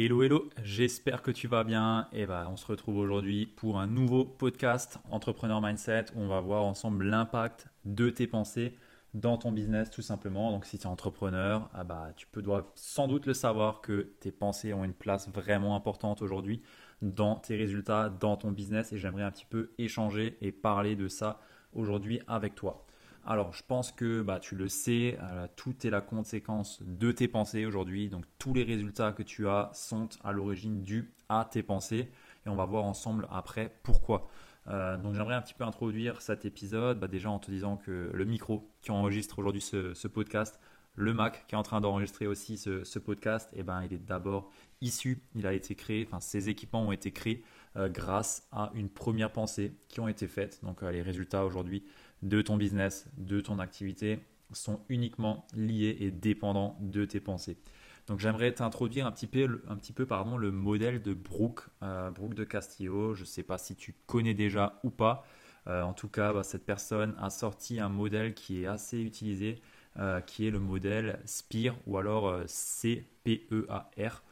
Hello hello, j'espère que tu vas bien et bah on se retrouve aujourd'hui pour un nouveau podcast Entrepreneur Mindset où on va voir ensemble l'impact de tes pensées dans ton business tout simplement. Donc si tu es entrepreneur, ah bah, tu peux dois sans doute le savoir que tes pensées ont une place vraiment importante aujourd'hui dans tes résultats, dans ton business et j'aimerais un petit peu échanger et parler de ça aujourd'hui avec toi. Alors, je pense que bah, tu le sais, euh, tout est la conséquence de tes pensées aujourd'hui. Donc, tous les résultats que tu as sont à l'origine dus à tes pensées. Et on va voir ensemble après pourquoi. Euh, donc, j'aimerais un petit peu introduire cet épisode bah, déjà en te disant que le micro qui enregistre aujourd'hui ce, podcast, le Mac qui est en train d'enregistrer aussi ce, podcast, eh ben, il est d'abord issu, il a été créé, enfin, ces équipements ont été créés euh, grâce à une première pensée qui ont été faites. Donc, les résultats aujourd'hui de ton business, de ton activité, sont uniquement liés et dépendants de tes pensées. Donc j'aimerais t'introduire un petit peu, un petit peu le modèle de Brooke, euh, Brooke de Castillo. Je ne sais pas si tu connais déjà ou pas. Euh, en tout cas, bah, cette personne a sorti un modèle qui est assez utilisé, euh, qui est le modèle SPIR ou alors C-P-E-A-R.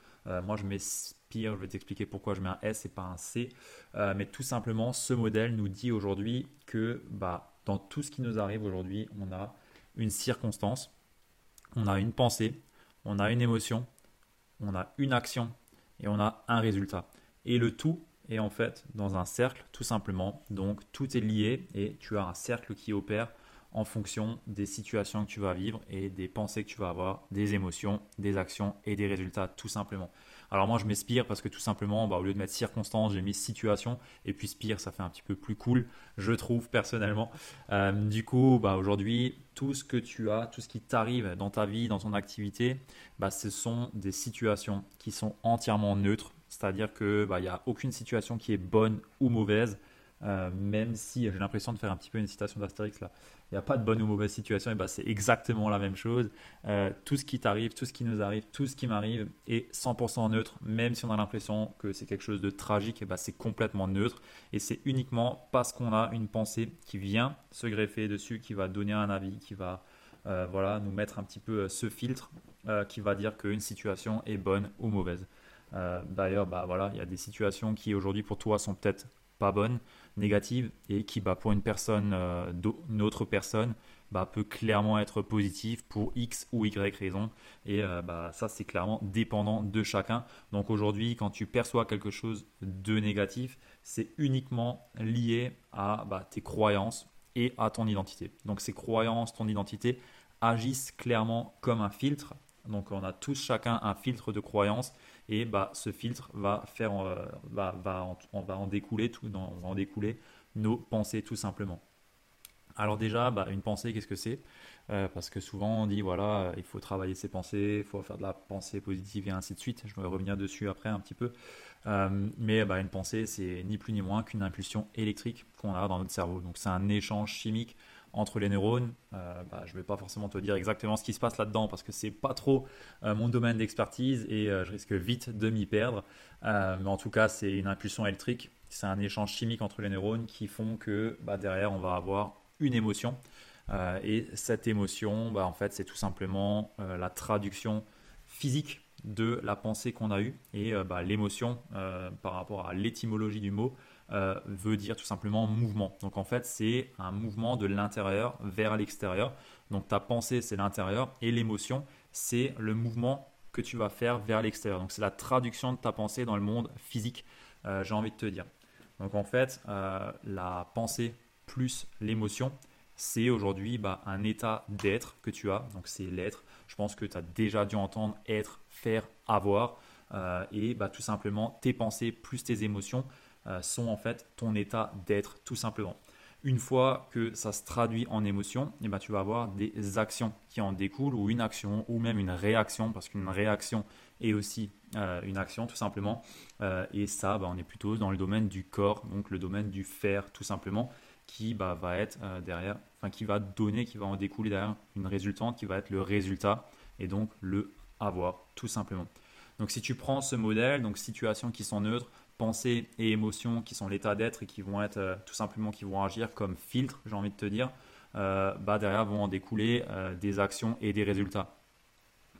moi, je mets SPIR, je vais t'expliquer pourquoi je mets un S et pas un C. mais tout simplement, ce modèle nous dit aujourd'hui que bah, dans tout ce qui nous arrive aujourd'hui, on a une circonstance, on a une pensée, on a une émotion, on a une action et on a un résultat. Et le tout est en fait dans un cercle tout simplement. Donc tout est lié et tu as un cercle qui opère en fonction des situations que tu vas vivre et des pensées que tu vas avoir, des émotions, des actions et des résultats tout simplement. Alors moi je m'inspire parce que tout simplement, bah, au lieu de mettre circonstance, j'ai mis situation et puis spire, ça fait un petit peu plus cool, je trouve personnellement. Euh, du coup, bah, aujourd'hui, tout ce que tu as, tout ce qui t'arrive dans ta vie, dans ton activité, bah, ce sont des situations qui sont entièrement neutres. C'est-à-dire qu'il n'y a aucune situation qui est bonne ou mauvaise. Euh, même si j'ai l'impression de faire un petit peu une citation d'Astérix là, il n'y a pas de bonne ou mauvaise situation, et ben c'est exactement la même chose. Euh, tout ce qui t'arrive, tout ce qui nous arrive, tout ce qui m'arrive est 100% neutre, même si on a l'impression que c'est quelque chose de tragique, ben c'est complètement neutre. Et c'est uniquement parce qu'on a une pensée qui vient se greffer dessus, qui va donner un avis, qui va euh, voilà, nous mettre un petit peu ce filtre qui va dire qu'une situation est bonne ou mauvaise. D'ailleurs, bah, voilà, il y a des situations qui aujourd'hui pour toi sont peut-être pas bonne, négative, et qui bah, pour une personne, euh, une autre personne, bah, peut clairement être positive pour X ou Y raison. Et euh, bah, ça, c'est clairement dépendant de chacun. Donc aujourd'hui, quand tu perçois quelque chose de négatif, c'est uniquement lié à bah, tes croyances et à ton identité. Donc ces croyances, ton identité agissent clairement comme un filtre. Donc on a tous chacun un filtre de croyances et bah, ce filtre va faire, euh, va, va, on va en découler tout, en découler nos pensées tout simplement. Alors déjà, bah, une pensée, qu'est-ce que c'est? Euh, Parce que souvent on dit voilà, il faut travailler ses pensées, il faut faire de la pensée positive et ainsi de suite. Je vais revenir dessus après un petit peu. Euh, mais bah, une pensée, c'est ni plus ni moins qu'une impulsion électrique qu'on a dans notre cerveau. Donc c'est un échange chimique entre les neurones. Euh, bah, je ne vais pas forcément te dire exactement ce qui se passe là-dedans parce que c'est pas trop euh, mon domaine d'expertise et euh, je risque vite de m'y perdre. mais en tout cas, c'est une impulsion électrique, c'est un échange chimique entre les neurones qui font que bah, derrière, on va avoir une émotion. et cette émotion, bah, en fait, c'est tout simplement la traduction physique de la pensée qu'on a eue. Et l'émotion, par rapport à l'étymologie du mot, euh, veut dire tout simplement mouvement. Donc en fait, c'est un mouvement de l'intérieur vers l'extérieur. Donc ta pensée, c'est l'intérieur et l'émotion, c'est le mouvement que tu vas faire vers l'extérieur. Donc c'est la traduction de ta pensée dans le monde physique, euh, j'ai envie de te dire. Donc en fait, euh, la pensée plus l'émotion, c'est aujourd'hui bah, un état d'être que tu as. Donc c'est l'être. Je pense que tu as déjà dû entendre être, faire, avoir. et bah, tout simplement tes pensées plus tes émotions euh, sont en fait ton état d'être tout simplement. Une fois que ça se traduit en émotion, eh ben, tu vas avoir des actions qui en découlent, ou une action, ou même une réaction, parce qu'une réaction et aussi une action tout simplement. et ça, bah, on est plutôt dans le domaine du corps, donc le domaine du faire tout simplement, qui bah, va être derrière, enfin qui va donner, qui va en découler derrière une résultante, qui va être le résultat et donc le avoir tout simplement. Donc si tu prends ce modèle, donc situations qui sont neutres, pensées et émotions qui sont l'état d'être et qui vont être euh, tout simplement qui vont agir comme filtre, j'ai envie de te dire, euh, bah derrière vont en découler euh, des actions et des résultats.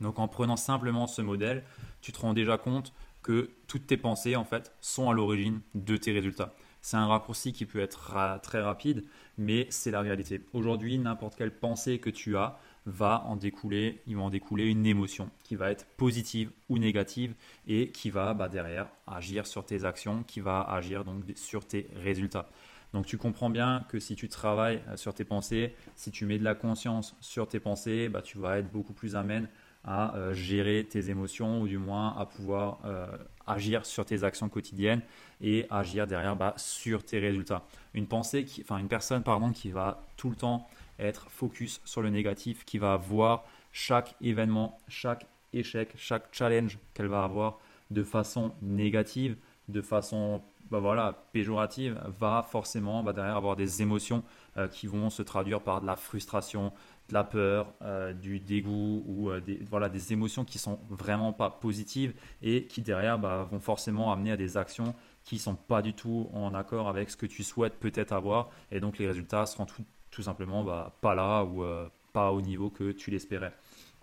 Donc en prenant simplement ce modèle, tu te rends déjà compte que toutes tes pensées en fait sont à l'origine de tes résultats. C'est un raccourci qui peut être très rapide, mais c'est la réalité. Aujourd'hui, n'importe quelle pensée que tu as, va en découler, il va en découler une émotion qui va être positive ou négative et qui va bah, derrière agir sur tes actions, qui va agir donc sur tes résultats. Donc tu comprends bien que si tu travailles euh, sur tes pensées, si tu mets de la conscience sur tes pensées, bah, tu vas être beaucoup plus amène à euh, gérer tes émotions ou du moins à pouvoir euh, agir sur tes actions quotidiennes et agir derrière bah, sur tes résultats. Une pensée qui, enfin une personne pardon qui va tout le temps être focus sur le négatif, qui va voir chaque événement, chaque échec, chaque challenge qu'elle va avoir de façon négative, de façon bah voilà, péjorative, va forcément bah derrière avoir des émotions euh, qui vont se traduire par de la frustration, de la peur, euh, du dégoût ou euh, des, voilà, des émotions qui sont vraiment pas positives et qui derrière bah, vont forcément amener à des actions qui sont pas du tout en accord avec ce que tu souhaites peut-être avoir et donc les résultats seront tout, simplement bah, pas là ou euh, pas au niveau que tu l'espérais.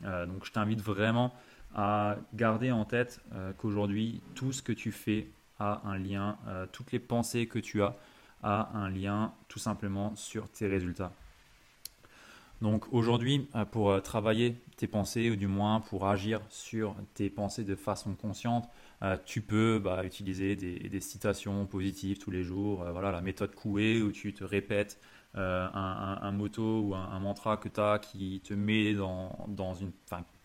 Donc je t'invite vraiment à garder en tête qu'aujourd'hui, tout ce que tu fais a un lien, toutes les pensées que tu as a un lien tout simplement sur tes résultats. Donc aujourd'hui, pour travailler tes pensées, ou du moins pour agir sur tes pensées de façon consciente, tu peux bah, utiliser des, citations positives tous les jours. voilà, la méthode Coué où tu te répètes euh, un, moto ou un, mantra que tu as qui te met dans, une,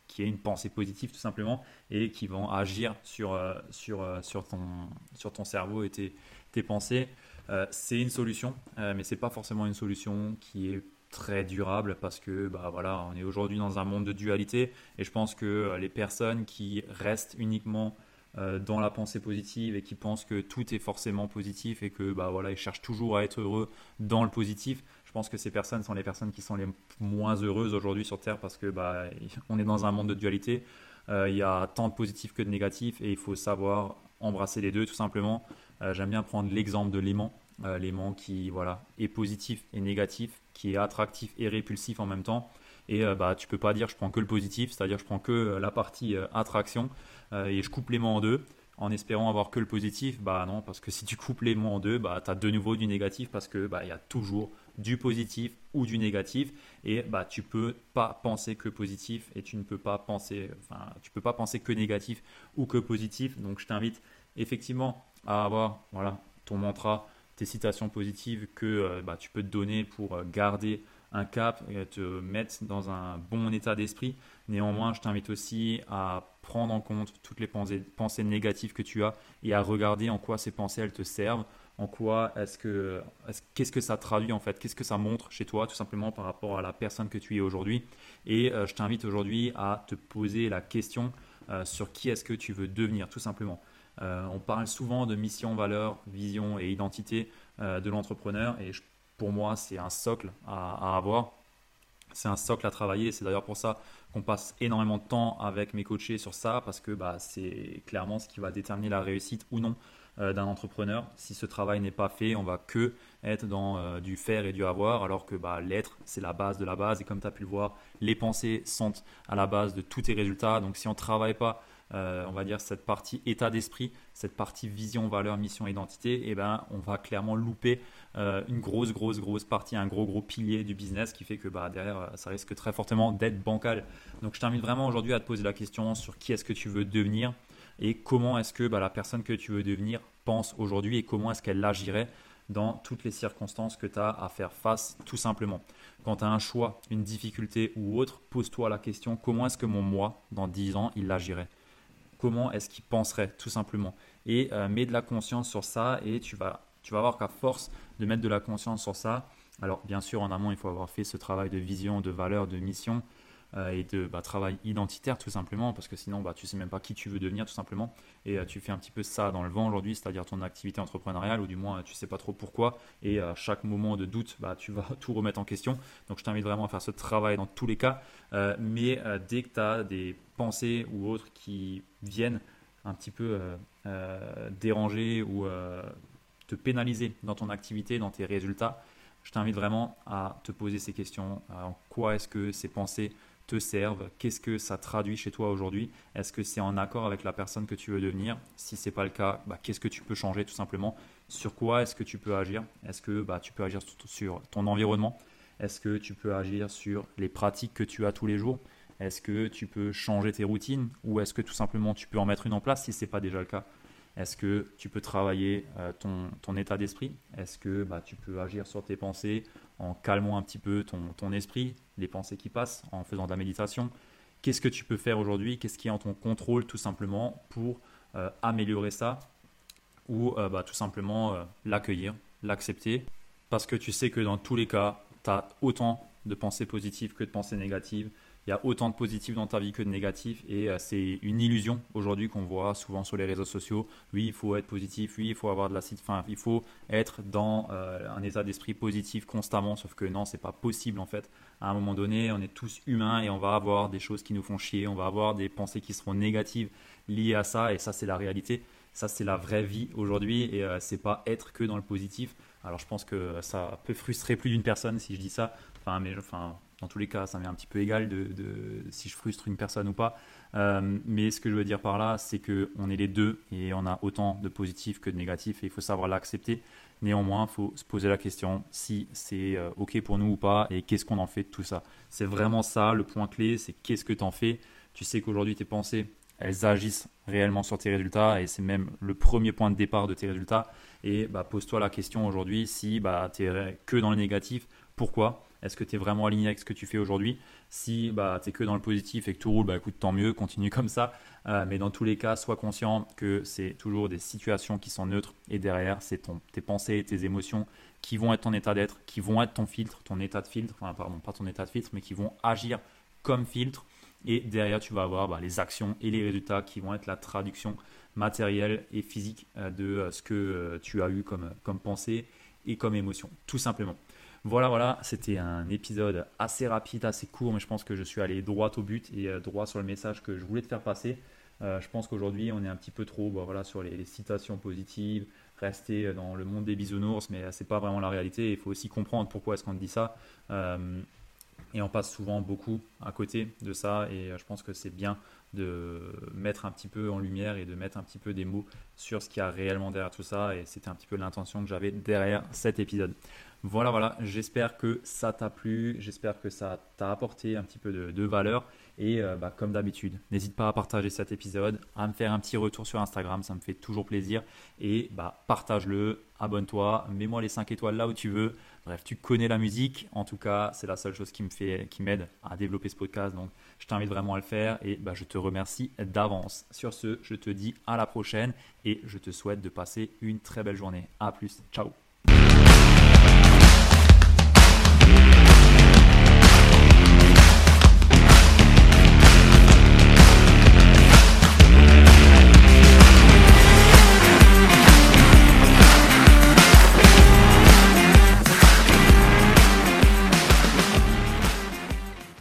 qui est une pensée positive tout simplement et qui vont agir sur, euh, sur, euh, ton, sur ton cerveau et tes, pensées. c'est une solution, mais c'est pas forcément une solution qui est très durable parce que bah voilà, on est aujourd'hui dans un monde de dualité et je pense que les personnes qui restent uniquement euh, dans la pensée positive et qui pensent que tout est forcément positif et que bah voilà ils cherchent toujours à être heureux dans le positif je pense que ces personnes sont les personnes qui sont les moins heureuses aujourd'hui sur terre parce que bah on est dans un monde de dualité. Euh, il y a tant de positifs que de négatifs et il faut savoir embrasser les deux tout simplement. Euh, j'aime bien prendre l'exemple de l'aimant l'aimant qui voilà est positif et négatif qui est attractif et répulsif en même temps. Et bah tu peux pas dire je prends que le positif c'est à dire je prends que la partie attraction euh, et je coupe l'aimant en deux en espérant avoir que le positif, bah non, parce que si tu coupes l'aimant en deux, bah as de nouveau du négatif parce que bah il y a toujours du positif ou du négatif. Et bah tu peux pas penser que positif et tu ne peux pas penser enfin tu peux pas penser que négatif ou que positif. Donc je t'invite effectivement à avoir voilà ton mantra, tes citations positives que euh, bah, tu peux te donner pour euh, garder un cap et te mettre dans un bon état d'esprit. Néanmoins, je t'invite aussi à prendre en compte toutes les pensées, négatives que tu as et à regarder en quoi ces pensées elles te servent, en quoi est-ce que qu'est-ce que ça traduit en fait, qu'est-ce que ça montre chez toi tout simplement par rapport à la personne que tu es aujourd'hui. Et euh, je t'invite aujourd'hui à te poser la question sur qui est-ce que tu veux devenir tout simplement. Euh, on parle souvent de mission, valeur, vision et identité de l'entrepreneur et pour moi c'est un socle à, avoir. C'est un socle à travailler. C'est d'ailleurs pour ça qu'on passe énormément de temps avec mes coachés sur ça parce que bah, c'est clairement ce qui va déterminer la réussite ou non euh, d'un entrepreneur. Si ce travail n'est pas fait, on va que être dans euh, du faire et du avoir, alors que bah, l'être, c'est la base de la base. Et comme tu as pu le voir, les pensées sont à la base de tous tes résultats. Donc si on ne travaille pas euh, on va dire cette partie état d'esprit, cette partie vision, valeur, mission, identité, eh ben on va clairement louper euh, une grosse, grosse, grosse partie, un gros, gros pilier du business qui fait que bah, derrière, euh, ça risque très fortement d'être bancal. Donc je t'invite vraiment aujourd'hui à te poser la question sur qui est-ce que tu veux devenir et comment est-ce que bah, la personne que tu veux devenir pense aujourd'hui et comment est-ce qu'elle agirait dans toutes les circonstances que tu as à faire face tout simplement. Quand tu as un choix, une difficulté ou autre, pose-toi la question comment est-ce que mon moi, dans 10 ans, il agirait? Comment est-ce qu'il penserait tout simplement. Et euh, mets de la conscience sur ça et tu vas, tu vas voir qu'à force de mettre de la conscience sur ça, alors bien sûr en amont il faut avoir fait ce travail de vision, de valeur, de mission, euh, et de bah, travail identitaire tout simplement, parce que sinon bah, tu sais même pas qui tu veux devenir tout simplement, et euh, tu fais un petit peu ça dans le vent aujourd'hui, c'est-à-dire ton activité entrepreneuriale, ou du moins tu sais pas trop pourquoi, et à chaque moment de doute, bah, tu vas tout remettre en question. Donc je t'invite vraiment à faire ce travail dans tous les cas, euh, mais dès que tu as des pensées ou autres qui viennent un petit peu déranger ou te pénaliser dans ton activité, dans tes résultats, je t'invite vraiment à te poser ces questions. En quoi est-ce que ces pensées te servent Qu'est-ce que ça traduit chez toi aujourd'hui? Est-ce que c'est en accord avec la personne que tu veux devenir? Si ce n'est pas le cas, bah, qu'est-ce que tu peux changer tout simplement? Sur quoi est-ce que tu peux agir? Est-ce que bah, tu peux agir sur ton environnement? Est-ce que tu peux agir sur les pratiques que tu as tous les jours? Est-ce que tu peux changer tes routines? Ou est-ce que tout simplement tu peux en mettre une en place si ce n'est pas déjà le cas? Est-ce que tu peux travailler euh, ton, état d'esprit? Est-ce que bah, tu peux agir sur tes pensées en calmant un petit peu ton, esprit, les pensées qui passent, en faisant de la méditation? Qu'est-ce que tu peux faire aujourd'hui? Qu'est-ce qui est en ton contrôle tout simplement pour euh, améliorer ça? Ou euh, bah, tout simplement l'accueillir, l'accepter? Parce que tu sais que dans tous les cas, tu as autant de pensées positives que de pensées négatives il y a autant de positifs dans ta vie que de négatifs et euh, c'est une illusion aujourd'hui qu'on voit souvent sur les réseaux sociaux. Oui, il faut être positif, oui, il faut avoir de la enfin, il faut être dans euh, un état d'esprit positif constamment, sauf que non, c'est pas possible en fait. À un moment donné, on est tous humains et on va avoir des choses qui nous font chier, on va avoir des pensées qui seront négatives liées à ça et ça c'est la réalité. Ça c'est la vraie vie aujourd'hui et euh, c'est pas être que dans le positif. Alors je pense que ça peut frustrer plus d'une personne si je dis ça. Enfin, mais enfin, dans tous les cas, ça m'est un petit peu égal de, si je frustre une personne ou pas. Euh, mais ce que je veux dire par là, c'est qu'on est les deux et on a autant de positifs que de négatifs et il faut savoir l'accepter. Néanmoins, il faut se poser la question si c'est euh, OK pour nous ou pas et qu'est-ce qu'on en fait de tout ça. C'est vraiment ça le point clé, c'est qu'est-ce que tu en fais. Tu sais qu'aujourd'hui, tes pensées, elles agissent réellement sur tes résultats et c'est même le premier point de départ de tes résultats. Et bah, pose-toi la question aujourd'hui si bah, tu es que dans le négatif, pourquoi est-ce que tu es vraiment aligné avec ce que tu fais aujourd'hui? Si bah, tu es que dans le positif et que tout roule, bah, écoute, tant mieux, continue comme ça. Euh, mais dans tous les cas, sois conscient que c'est toujours des situations qui sont neutres et derrière, c'est tes pensées et tes émotions qui vont être ton état d'être, qui vont être ton filtre, ton état de filtre, enfin, pardon, pas ton état de filtre, mais qui vont agir comme filtre. Et derrière, tu vas avoir bah, les actions et les résultats qui vont être la traduction matérielle et physique euh, de euh, ce que tu as eu comme, comme pensée et comme émotion, tout simplement. Voilà, voilà, c'était un épisode assez rapide, assez court, mais je pense que je suis allé droit au but et euh, droit sur le message que je voulais te faire passer. Euh, je pense qu'aujourd'hui, on est un petit peu trop bah, voilà, sur les, citations positives, rester dans le monde des bisounours, mais c'est pas vraiment la réalité. Il faut aussi comprendre pourquoi est-ce qu'on dit ça. Euh, et on passe souvent beaucoup à côté de ça, et je pense que c'est bien de mettre un petit peu en lumière et de mettre un petit peu des mots sur ce qu'il y a réellement derrière tout ça. Et c'était un petit peu l'intention que j'avais derrière cet épisode. Voilà, voilà, j'espère que ça t'a plu, j'espère que ça t'a apporté un petit peu de, valeur. Et euh, bah, comme d'habitude, n'hésite pas à partager cet épisode, à me faire un petit retour sur Instagram, ça me fait toujours plaisir. Et bah, partage-le, abonne-toi, mets-moi les 5 étoiles là où tu veux. Bref, tu connais la musique. En tout cas, c'est la seule chose qui me fait, qui m'aide à développer ce podcast. Donc, je t'invite vraiment à le faire et bah, je te remercie d'avance. Sur ce, je te dis à la prochaine et je te souhaite de passer une très belle journée. À plus, ciao.